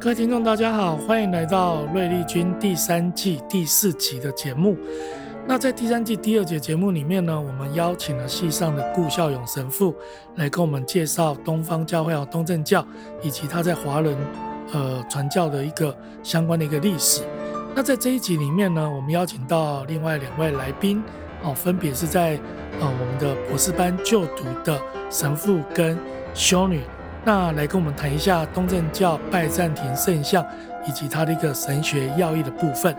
各位听众，大家好，欢迎来到《瑞丽君》第三季第四集的节目。那在第三季第二节节目里面呢，我们邀请了系上的顾孝勇神父来跟我们介绍东方教会和东正教以及他在华人呃传教的一个相关的一个历史。那在这一集里面呢，我们邀请到另外两位来宾哦，分别是在呃我们的博士班就读的神父跟修女。那来跟我们谈一下东正教拜占庭圣像以及它的一个神学要义的部分。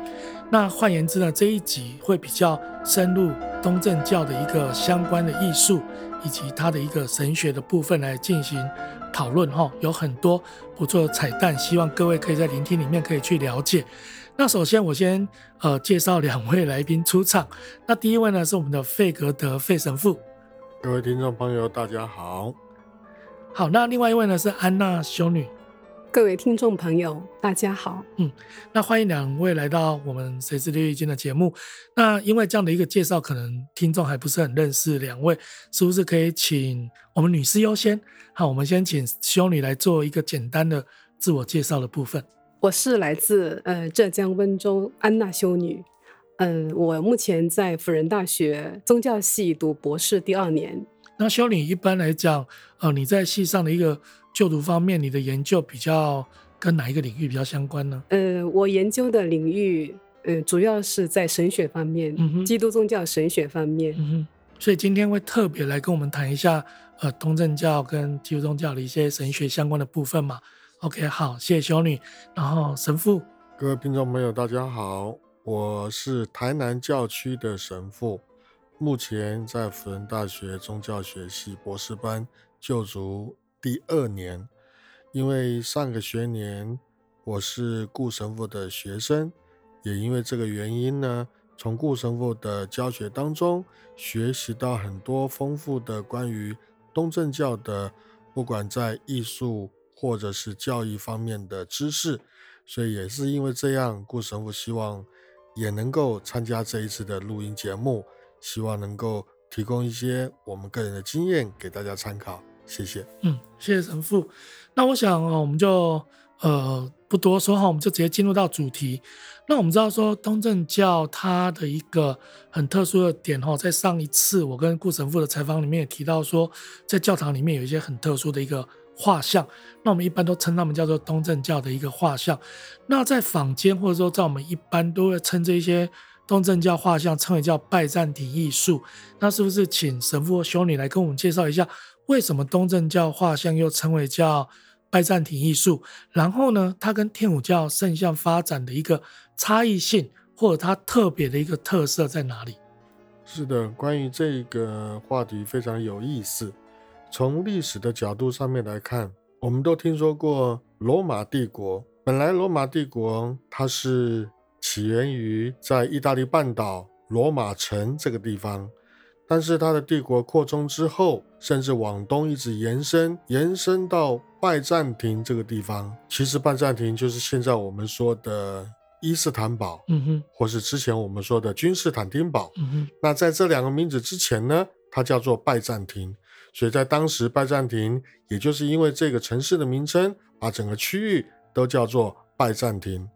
那换言之呢，这一集会比较深入东正教的一个相关的艺术以及它的一个神学的部分来进行讨论哈，有很多不错的彩蛋，希望各位可以在聆听里面可以去了解。那首先我先呃介绍两位来宾出场。那第一位呢是我们的费格德费神父。各位听众朋友，大家好。好，那另外一位呢是安娜修女。各位听众朋友，大家好。嗯，那欢迎两位来到我们谁是瑞丽君的节目。那因为这样的一个介绍，可能听众还不是很认识两位，是不是可以请我们女士优先？好，我们先请修女来做一个简单的自我介绍的部分。我是来自呃浙江温州安娜修女。嗯、呃，我目前在辅仁大学宗教系读博士第二年。那修女一般来讲，呃，你在系上的一个就读方面，你的研究比较跟哪一个领域比较相关呢？呃，我研究的领域，呃，主要是在神学方面，嗯哼，基督宗教神学方面，嗯哼。所以今天会特别来跟我们谈一下，呃，东正教跟基督宗教的一些神学相关的部分嘛。OK，好，谢谢修女。然后神父，各位听众朋友，大家好，我是台南教区的神父。目前在辅仁大学宗教学系博士班就读第二年，因为上个学年我是顾神父的学生，也因为这个原因呢，从顾神父的教学当中学习到很多丰富的关于东正教的，不管在艺术或者是教育方面的知识，所以也是因为这样，顾神父希望也能够参加这一次的录音节目。希望能够提供一些我们个人的经验给大家参考，谢谢。嗯，谢谢神父。那我想哦，我们就呃不多说哈，我们就直接进入到主题。那我们知道说东正教它的一个很特殊的点哈，在上一次我跟顾神父的采访里面也提到说，在教堂里面有一些很特殊的一个画像，那我们一般都称他们叫做东正教的一个画像。那在坊间或者说在我们一般都会称这一些。东正教画像称为叫拜占庭艺术，那是不是请神父或修女来跟我们介绍一下，为什么东正教画像又称为叫拜占庭艺术？然后呢，它跟天主教圣像发展的一个差异性，或者它特别的一个特色在哪里？是的，关于这个话题非常有意思。从历史的角度上面来看，我们都听说过罗马帝国。本来罗马帝国它是。起源于在意大利半岛罗马城这个地方，但是它的帝国扩充之后，甚至往东一直延伸，延伸到拜占庭这个地方。其实拜占庭就是现在我们说的伊斯坦堡，嗯哼，或是之前我们说的君士坦丁堡，嗯哼。那在这两个名字之前呢，它叫做拜占庭，所以在当时拜占庭，也就是因为这个城市的名称，把整个区域都叫做拜占庭。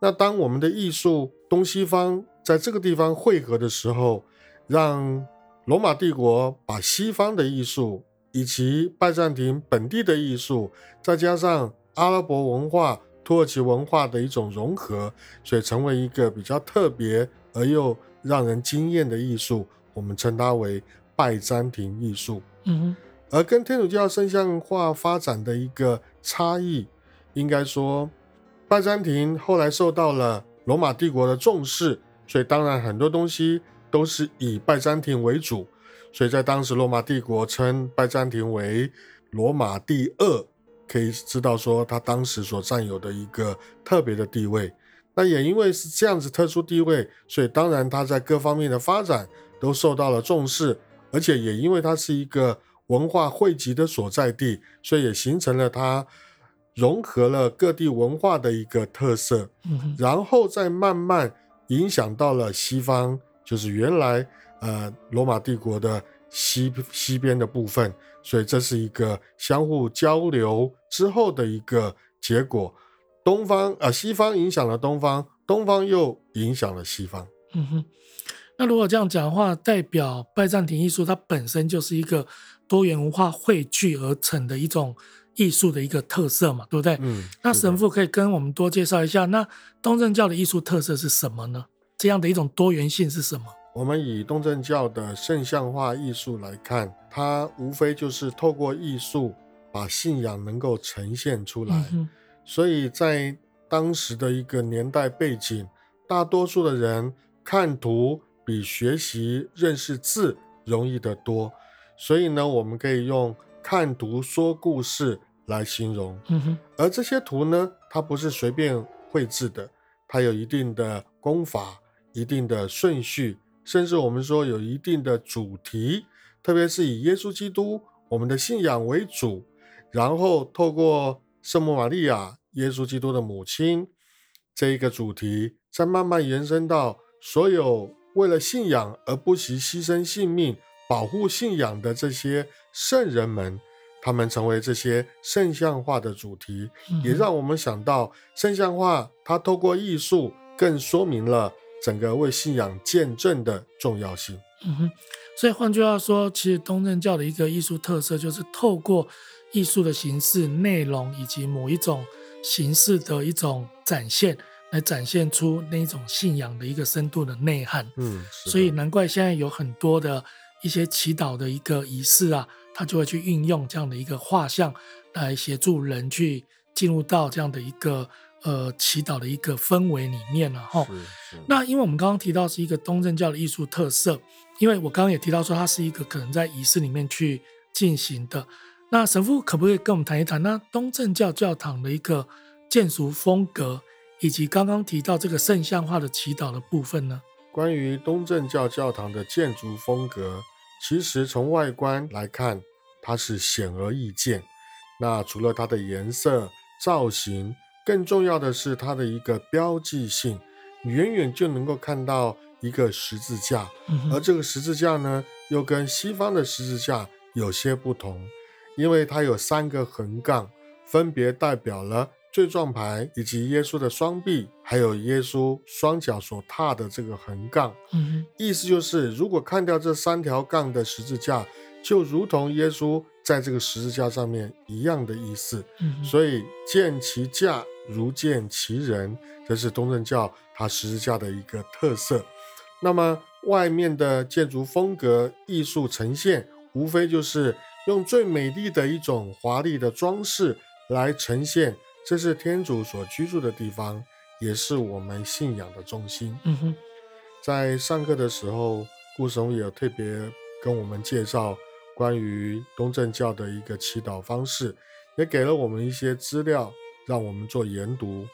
那当我们的艺术东西方在这个地方汇合的时候，让罗马帝国把西方的艺术以及拜占庭本地的艺术，再加上阿拉伯文化、土耳其文化的一种融合，所以成为一个比较特别而又让人惊艳的艺术，我们称它为拜占庭艺术。嗯哼，而跟天主教圣像画发展的一个差异，应该说。拜占庭后来受到了罗马帝国的重视，所以当然很多东西都是以拜占庭为主。所以在当时，罗马帝国称拜占庭为罗马第二，可以知道说他当时所占有的一个特别的地位。那也因为是这样子特殊地位，所以当然他在各方面的发展都受到了重视，而且也因为它是一个文化汇集的所在地，所以也形成了它。融合了各地文化的一个特色，然后再慢慢影响到了西方，就是原来呃罗马帝国的西西边的部分，所以这是一个相互交流之后的一个结果。东方呃西方影响了东方，东方又影响了西方。嗯哼，那如果这样讲的话，代表拜占庭艺术它本身就是一个多元文化汇聚而成的一种艺术的一个特色嘛，对不对？嗯。那神父可以跟我们多介绍一下，那东正教的艺术特色是什么呢？这样的一种多元性是什么？我们以东正教的圣像化艺术来看，它无非就是透过艺术把信仰能够呈现出来。嗯、所以在当时的一个年代背景，大多数的人看图比学习认识字容易得多。所以呢，我们可以用看图说故事来形容。嗯哼、而这些图呢，它不是随便绘制的，它有一定的功法，一定的顺序。甚至我们说有一定的主题，特别是以耶稣基督我们的信仰为主，然后透过圣母玛利亚，耶稣基督的母亲这一个主题，再慢慢延伸到所有为了信仰而不惜牺牲性命保护信仰的这些圣人们，他们成为这些圣像画的主题，嗯、也让我们想到圣像画，它透过艺术更说明了。整个为信仰见证的重要性。嗯哼，所以换句话说，其实东正教的一个艺术特色就是透过艺术的形式、内容以及某一种形式的一种展现，来展现出那一种信仰的一个深度的内涵。嗯，所以难怪现在有很多的一些祈祷的一个仪式啊，他就会去运用这样的一个画像来协助人去进入到这样的一个。呃，祈祷的一个氛围里面了哈。那因为我们刚刚提到是一个东正教的艺术特色，因为我刚刚也提到说它是一个可能在仪式里面去进行的。那神父可不可以跟我们谈一谈那东正教教堂的一个建筑风格，以及刚刚提到这个圣像化的祈祷的部分呢？关于东正教教堂的建筑风格，其实从外观来看，它是显而易见。那除了它的颜色、造型。更重要的是它的一个标记性，远远就能够看到一个十字架，嗯、而这个十字架呢，又跟西方的十字架有些不同，因为它有三个横杠，分别代表了罪状牌以及耶稣的双臂，还有耶稣双脚所踏的这个横杠。嗯、意思就是，如果看掉这三条杠的十字架，就如同耶稣在这个十字架上面一样的意思。嗯、所以见其价。如见其人，这是东正教它十字架的一个特色。那么外面的建筑风格艺术呈现，无非就是用最美丽的一种华丽的装饰来呈现，这是天主所居住的地方，也是我们信仰的中心。嗯哼，在上课的时候，顾神也有特别跟我们介绍关于东正教的一个祈祷方式，也给了我们一些资料。让我们做研读，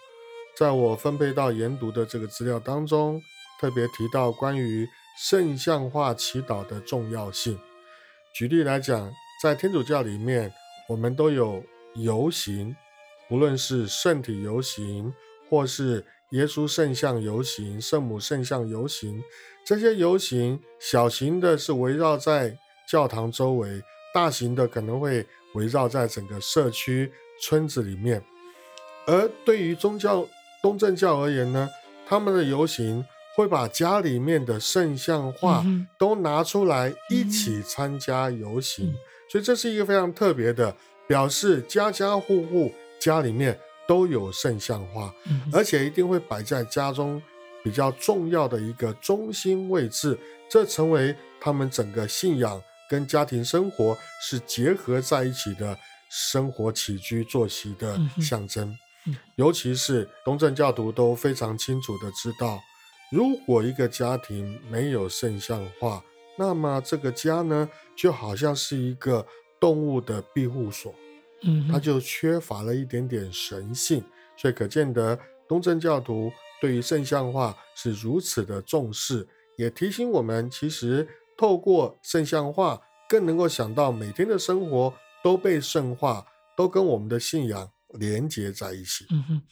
在我分配到研读的这个资料当中，特别提到关于圣像化祈祷的重要性。举例来讲，在天主教里面，我们都有游行，无论是圣体游行，或是耶稣圣像游行、圣母圣像游行，这些游行，小型的是围绕在教堂周围，大型的可能会围绕在整个社区、村子里面。而对于宗教东正教而言呢，他们的游行会把家里面的圣像画都拿出来一起参加游行，嗯、所以这是一个非常特别的表示，家家户户家里面都有圣像画，嗯、而且一定会摆在家中比较重要的一个中心位置，这成为他们整个信仰跟家庭生活是结合在一起的生活起居作息的象征。嗯尤其是东正教徒都非常清楚的知道，如果一个家庭没有圣像画，那么这个家呢，就好像是一个动物的庇护所，嗯，它就缺乏了一点点神性。所以可见得东正教徒对于圣像画是如此的重视，也提醒我们，其实透过圣像画，更能够想到每天的生活都被圣化，都跟我们的信仰。连接在一起。嗯哼。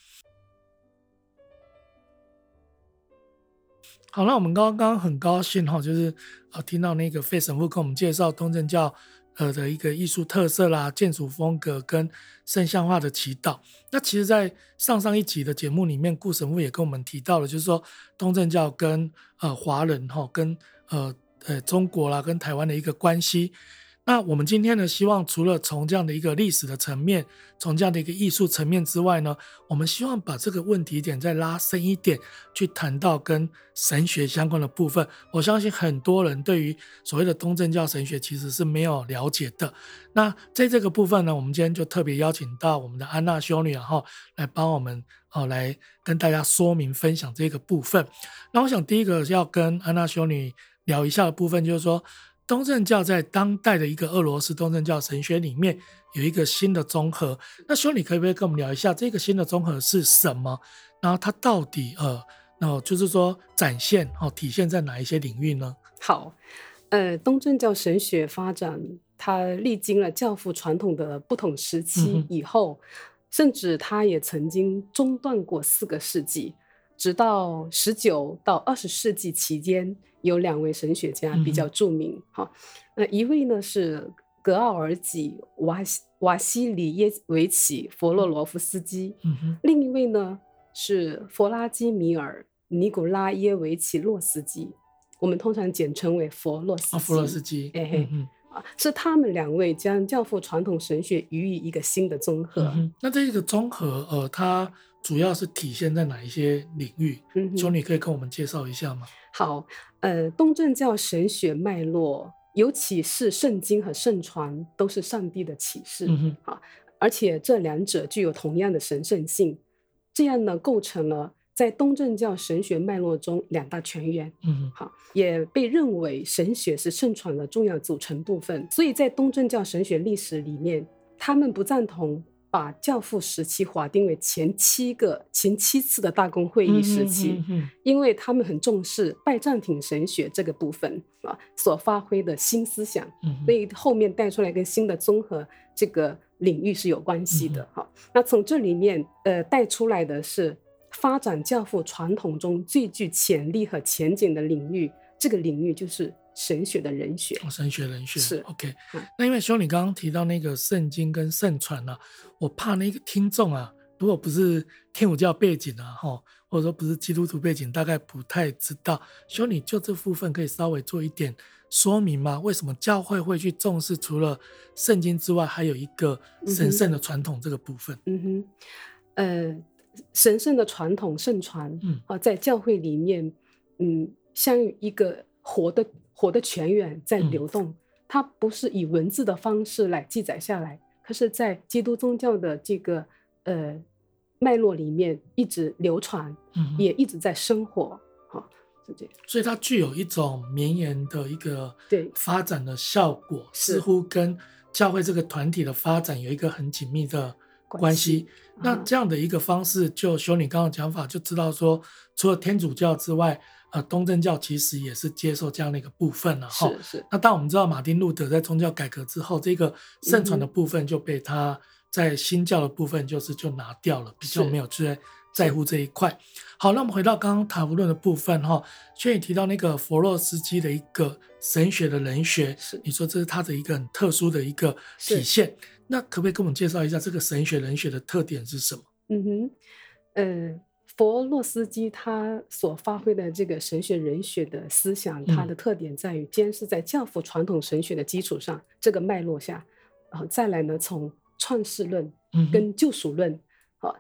好，那我们刚刚很高兴哈，就是呃听到那个费神父跟我们介绍东正教呃的一个艺术特色啦、建筑风格跟圣像画的祈祷。那其实，在上上一集的节目里面，顾神父也跟我们提到了，就是说东正教跟呃华人哈、跟呃呃中国啦，跟台湾的一个关系。那我们今天呢，希望除了从这样的一个历史的层面，从这样的一个艺术层面之外呢，我们希望把这个问题点再拉深一点，去谈到跟神学相关的部分。我相信很多人对于所谓的东正教神学其实是没有了解的。那在这个部分呢，我们今天就特别邀请到我们的安娜修女，然后来帮我们哦，来跟大家说明分享这个部分。那我想第一个要跟安娜修女聊一下的部分，就是说。东正教在当代的一个俄罗斯东正教神学里面有一个新的综合，那修女可以不可以跟我们聊一下这个新的综合是什么？然后它到底呃，然后就是说展现哦，体现在哪一些领域呢？好，呃，东正教神学发展，它历经了教父传统的不同时期以后，嗯、甚至它也曾经中断过四个世纪，直到十九到二十世纪期间。有两位神学家比较著名，哈、嗯，一位呢是格奥尔吉瓦西瓦西里耶维奇弗洛罗夫斯基，嗯、另一位呢是弗拉基米尔尼古拉耶维奇洛斯基，我们通常简称为弗洛斯基。哦、弗洛斯基，哎嘿，嗯、是他们两位将教父传统神学予以一个新的综合。嗯、那这个综合，呃，它主要是体现在哪一些领域？修女、嗯、你可以跟我们介绍一下吗？好。呃，东正教神学脉络，尤其是圣经和圣传，都是上帝的启示，嗯、哼啊，而且这两者具有同样的神圣性，这样呢，构成了在东正教神学脉络中两大泉源，嗯哼，好、啊，也被认为神学是圣传的重要组成部分，所以在东正教神学历史里面，他们不赞同。把教父时期划定为前七个、前七次的大公会议时期，因为他们很重视拜占庭神学这个部分啊所发挥的新思想，嗯、所以后面带出来跟新的综合这个领域是有关系的。哈、嗯哼，那从这里面呃带出来的是发展教父传统中最具潜力和前景的领域，这个领域就是。神学的人学，哦、神学人学是 OK。那因为修女刚刚提到那个圣经跟圣传呢，我怕那个听众啊，如果不是天主教背景啊，哈，或者说不是基督徒背景，大概不太知道。修女就这部分可以稍微做一点说明吗？为什么教会会去重视除了圣经之外，还有一个神圣的传统这个部分？嗯哼，呃，神圣的传统圣传，嗯啊，在教会里面，嗯，像一个活的。活的泉源在流动，嗯、它不是以文字的方式来记载下来，可是，在基督宗教的这个呃脉络里面一直流传，嗯、也一直在生活，哈、哦，是这样。所以它具有一种绵延的一个对发展的效果，似乎跟教会这个团体的发展有一个很紧密的关系。关系那这样的一个方式，就修女刚刚讲法，就知道说，除了天主教之外。呃，东正教其实也是接受这样的一个部分了哈。是是。那当我们知道马丁路德在宗教改革之后，这个圣传的部分就被他在新教的部分就是就拿掉了，比较没有去在乎这一块。好，那我们回到刚刚塔夫论的部分哈，所以提到那个弗洛斯基的一个神学的人学，是你说这是他的一个很特殊的一个体现。那可不可以跟我们介绍一下这个神学人学的特点是什么？嗯哼，呃。弗洛斯基他所发挥的这个神学人学的思想，它的特点在于，先是在教父传统神学的基础上，这个脉络下，然后再来呢，从创世论跟救赎论，好，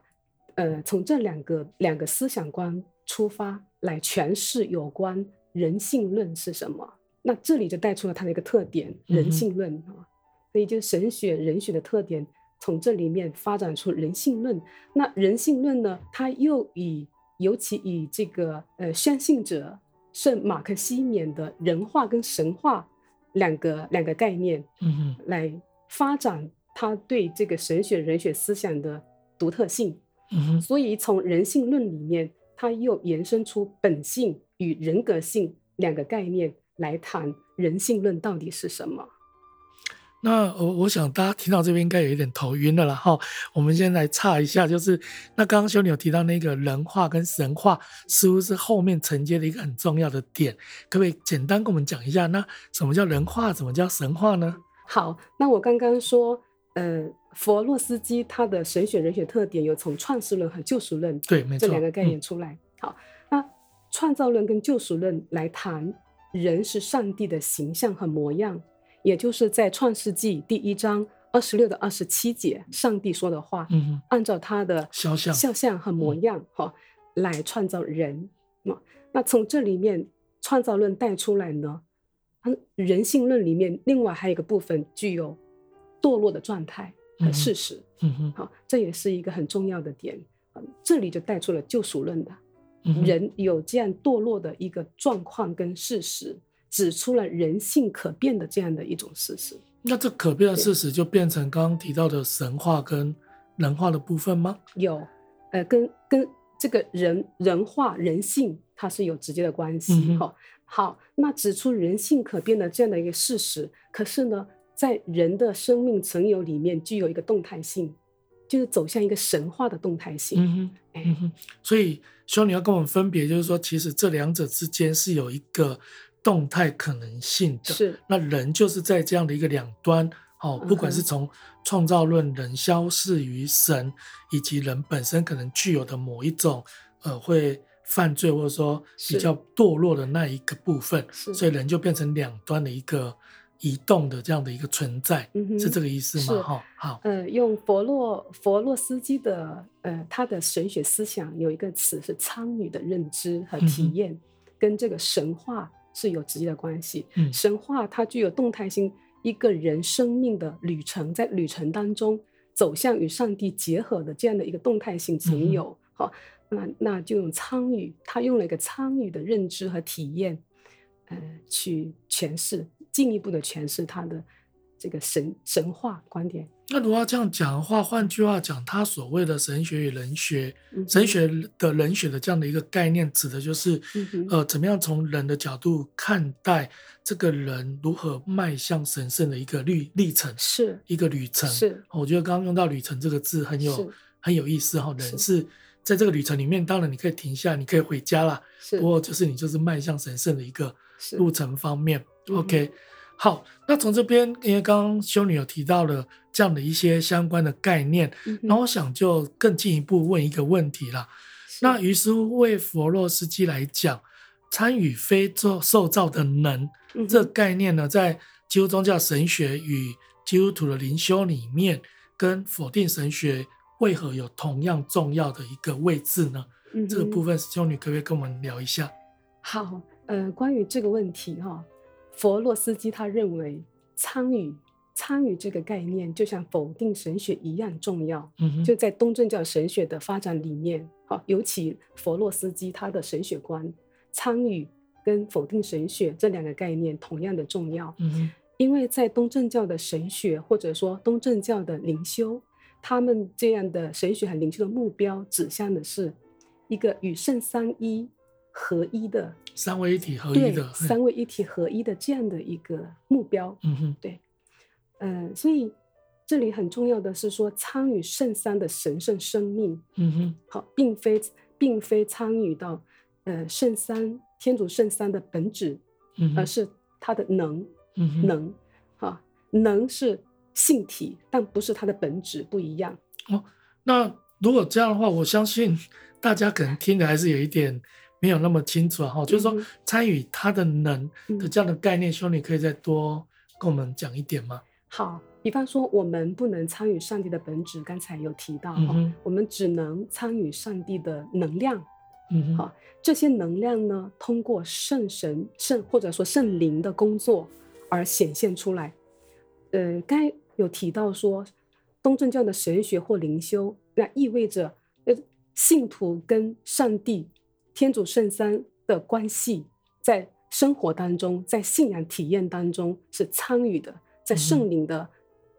呃，从这两个两个思想观出发来诠释有关人性论是什么。那这里就带出了它的一个特点，人性论啊，所以就神学人学的特点。从这里面发展出人性论，那人性论呢，它又以尤其以这个呃宣信者圣马克西缅的人化跟神话两个两个概念，嗯哼，来发展他对这个神学人学思想的独特性，嗯哼，所以从人性论里面，它又延伸出本性与人格性两个概念来谈人性论到底是什么。那我我想大家听到这边应该有一点头晕了啦哈，我们先来岔一下，就是那刚刚修女有提到那个人话跟神话，似乎是后面承接的一个很重要的点，可不可以简单跟我们讲一下？那什么叫人话，什么叫神话呢？好，那我刚刚说，呃，佛洛斯基他的神学人学特点有从创世论和救赎论对，这两个概念出来。嗯、好，那创造论跟救赎论来谈人是上帝的形象和模样，也就是在创世纪第一章二十六到二十七节，上帝说的话，嗯，按照他的肖像、肖像和模样，哈、嗯，来创造人。那那从这里面创造论带出来呢？人性论里面，另外还有一个部分具有堕落的状态和事实。嗯哼，好，这也是一个很重要的点。这里就带出了救赎论的，人有这样堕落的一个状况跟事实，指出了人性可变的这样的一种事实。那这可变的事实就变成刚刚提到的神话跟人化的部分吗？有，呃，跟跟这个人人化人性它是有直接的关系。哈、嗯。好，那指出人性可变的这样的一个事实，可是呢，在人的生命存有里面具有一个动态性，就是走向一个神话的动态性。嗯哼，嗯哼。所以修女要跟我们分别，就是说，其实这两者之间是有一个动态可能性的。是。那人就是在这样的一个两端，哦，不管是从创造论，人消逝于神，以及人本身可能具有的某一种，呃，会。犯罪或者说比较堕落的那一个部分，所以人就变成两端的一个移动的这样的一个存在，嗯、是这个意思吗？哈，好，呃，用佛洛佛洛斯基的呃他的神学思想有一个词是参与的认知和体验，嗯、跟这个神话是有直接的关系。嗯、神话它具有动态性，一个人生命的旅程，在旅程当中走向与上帝结合的这样的一个动态性存有，好、嗯。那那就用参与，他用了一个参与的认知和体验，呃，去诠释，进一步的诠释他的这个神神话观点。那如果要这样讲的话，换句话讲，他所谓的神学与人学，嗯、神学的人学的这样的一个概念，指的就是，嗯、呃，怎么样从人的角度看待这个人如何迈向神圣的一个历历程，是一个旅程。是，我觉得刚刚用到“旅程”这个字很有很有意思哈，人是。在这个旅程里面，当然你可以停下，你可以回家啦。不过就是你就是迈向神圣的一个路程方面。OK，好，那从这边，因为刚刚修女有提到了这样的一些相关的概念，那、嗯、我想就更进一步问一个问题啦。那于是为佛洛斯基来讲，参与非受造的能、嗯、这概念呢，在基督宗教神学与基督徒的灵修里面，跟否定神学。为何有同样重要的一个位置呢？嗯、这个部分修女可不可以跟我们聊一下？好，呃，关于这个问题哈、哦，弗洛斯基他认为参与参与这个概念就像否定神学一样重要。嗯，就在东正教神学的发展里面，哈，尤其佛洛斯基他的神学观，参与跟否定神学这两个概念同样的重要。嗯，因为在东正教的神学或者说东正教的灵修。他们这样的神学和灵修的目标，指向的是一个与圣三一合一的三位一体合一的三位一体合一的这样的一个目标。嗯哼，对，嗯、呃，所以这里很重要的是说，参与圣三的神圣生命。嗯哼，好，并非并非参与到呃圣三天主圣三的本质，嗯，而是他的能，嗯、能，哈，能是。性体，但不是它的本质不一样哦。那如果这样的话，我相信大家可能听的还是有一点没有那么清楚哈、嗯。就是说，参与他的能的这样的概念，嗯、修女可以再多跟我们讲一点吗？好，比方说，我们不能参与上帝的本质，刚才有提到哈、嗯，我们只能参与上帝的能量。嗯，好，这些能量呢，通过圣神、圣或者说圣灵的工作而显现出来。呃，该。有提到说，东正教的神学或灵修，那意味着呃，信徒跟上帝、天主圣三的关系，在生活当中，在信仰体验当中是参与的，在圣灵的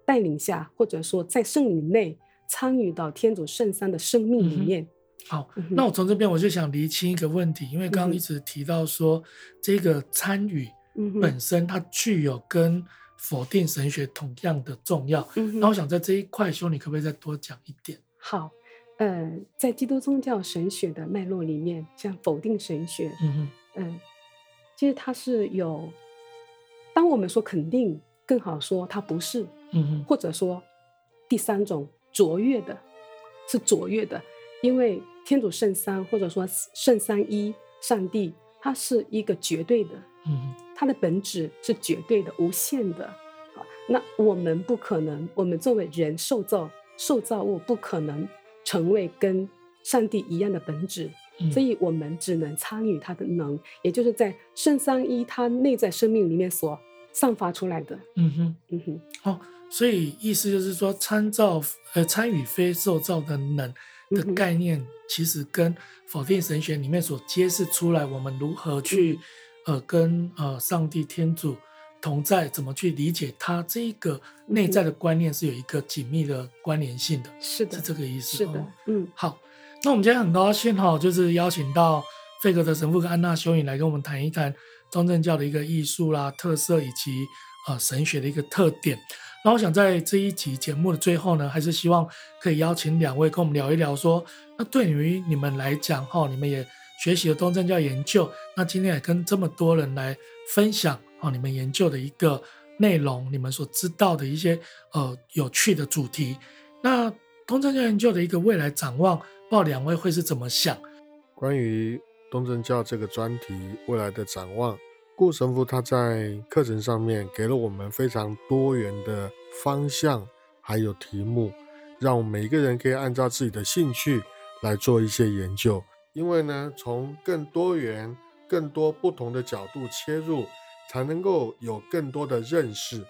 带领下，嗯、或者说在圣灵内参与到天主圣三的生命里面。嗯、好、嗯，那我从这边我就想厘清一个问题，因为刚刚一直提到说，嗯、这个参与本身它具有跟否定神学同样的重要。嗯，那我想在这一块，修你可不可以再多讲一点？好，呃，在基督宗教神学的脉络里面，像否定神学，嗯嗯、呃，其实它是有，当我们说肯定更好说它不是，嗯哼，或者说第三种卓越的，是卓越的，因为天主圣三或者说圣三一上帝，它是一个绝对的，嗯哼，它的本质是绝对的、无限的。好，那我们不可能，我们作为人受造受造物，不可能成为跟上帝一样的本质。所以我们只能参与他的能，也就是在圣三一他内在生命里面所散发出来的。嗯哼，嗯哼。哦，所以意思就是说，参照呃参与非受造的能的概念，其实跟否定神学里面所揭示出来，我们如何去、嗯、呃跟呃上帝天主同在，怎么去理解它这个内在的观念，是有一个紧密的关联性的。是的，是这个意思。是的，嗯，好。那我们今天很高兴哈，就是邀请到费格德神父跟安娜修女来跟我们谈一谈东正教的一个艺术啦、特色以及呃神学的一个特点。那我想在这一集节目的最后呢，还是希望可以邀请两位跟我们聊一聊说，说那对于你们来讲哈，你们也学习了东正教研究，那今天也跟这么多人来分享哦，你们研究的一个内容，你们所知道的一些呃有趣的主题。那东正教研究的一个未来展望。不知道两位会是怎么想？关于东正教这个专题未来的展望，顾神父他在课程上面给了我们非常多元的方向，还有题目，让每一个人可以按照自己的兴趣来做一些研究。因为呢，从更多元、更多不同的角度切入，才能够有更多的认识。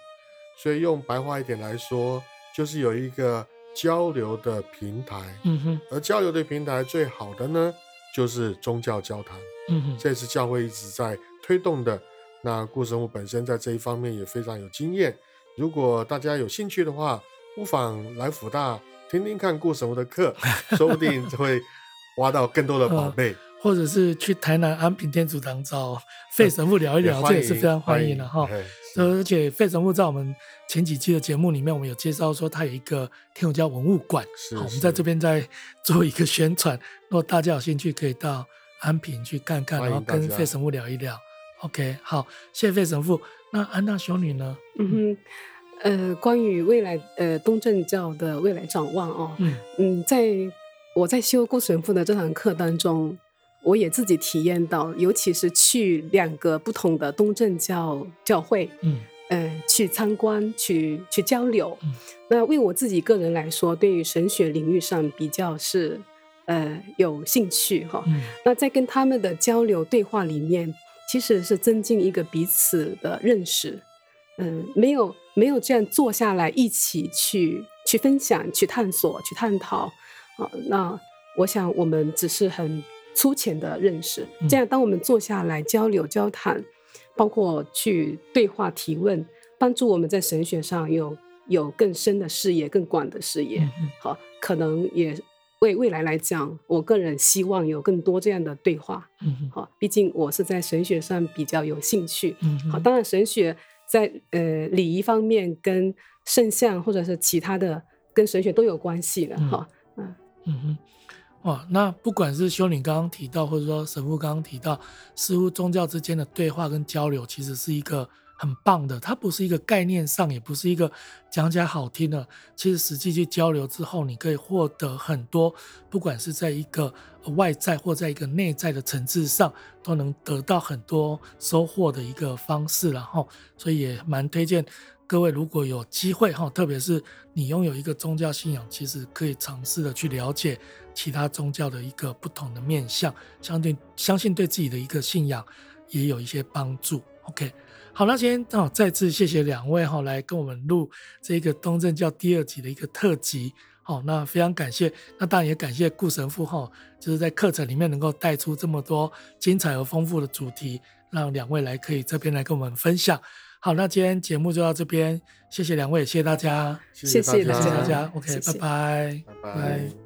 所以用白话一点来说，就是有一个。交流的平台，嗯哼，而交流的平台最好的呢，就是宗教交谈，嗯哼，这是教会一直在推动的。那顾神武本身在这一方面也非常有经验。如果大家有兴趣的话，不妨来辅大听听看顾神武的课，说不定就会挖到更多的宝贝。呃或者是去台南安平天主堂找费神父聊一聊，这也是非常欢迎的哈。而且费神父在我们前几期的节目里面，我们有介绍说他有一个天主教文物馆，好，我们在这边再做一个宣传。如果大家有兴趣，可以到安平去看看，然后跟费神父聊一聊。OK，好，谢谢费神父。那安娜修女呢？嗯哼，呃，关于未来呃东正教的未来展望哦，嗯嗯，在我在修顾神父的这堂课当中。我也自己体验到，尤其是去两个不同的东正教教会，嗯，呃，去参观、去去交流。嗯，那为我自己个人来说，对于神学领域上比较是呃有兴趣哈。嗯，那在跟他们的交流对话里面，其实是增进一个彼此的认识。嗯，呃，没有没有这样坐下来一起去去分享、去探索、去探讨啊。那我想我们只是很。粗浅的认识，这样当我们坐下来交流、交谈，包括去对话、提问，帮助我们在神学上有有更深的视野、更广的视野。好，可能也为未来来讲，我个人希望有更多这样的对话。好，毕竟我是在神学上比较有兴趣。好，当然神学在呃礼仪方面跟圣像或者是其他的跟神学都有关系的。哈，嗯嗯哼。哇，那不管是修女刚刚提到，或者说神父刚刚提到，似乎宗教之间的对话跟交流，其实是一个很棒的。它不是一个概念上，也不是一个讲起来好听的。其实实际去交流之后，你可以获得很多，不管是在一个外在或在一个内在的层次上，都能得到很多收获的一个方式。然后，所以也蛮推荐。各位如果有机会哈，特别是你拥有一个宗教信仰，其实可以尝试的去了解其他宗教的一个不同的面向，相对相信对自己的一个信仰也有一些帮助。OK，好，那今天哦再次谢谢两位哈来跟我们录这个东正教第二集的一个特辑。好，那非常感谢，那当然也感谢顾神父哈，就是在课程里面能够带出这么多精彩而丰富的主题，让两位来可以这边来跟我们分享。好，那今天节目就到这边，谢谢两位，谢谢大家，谢谢大家，谢谢大家，OK，拜拜，拜拜。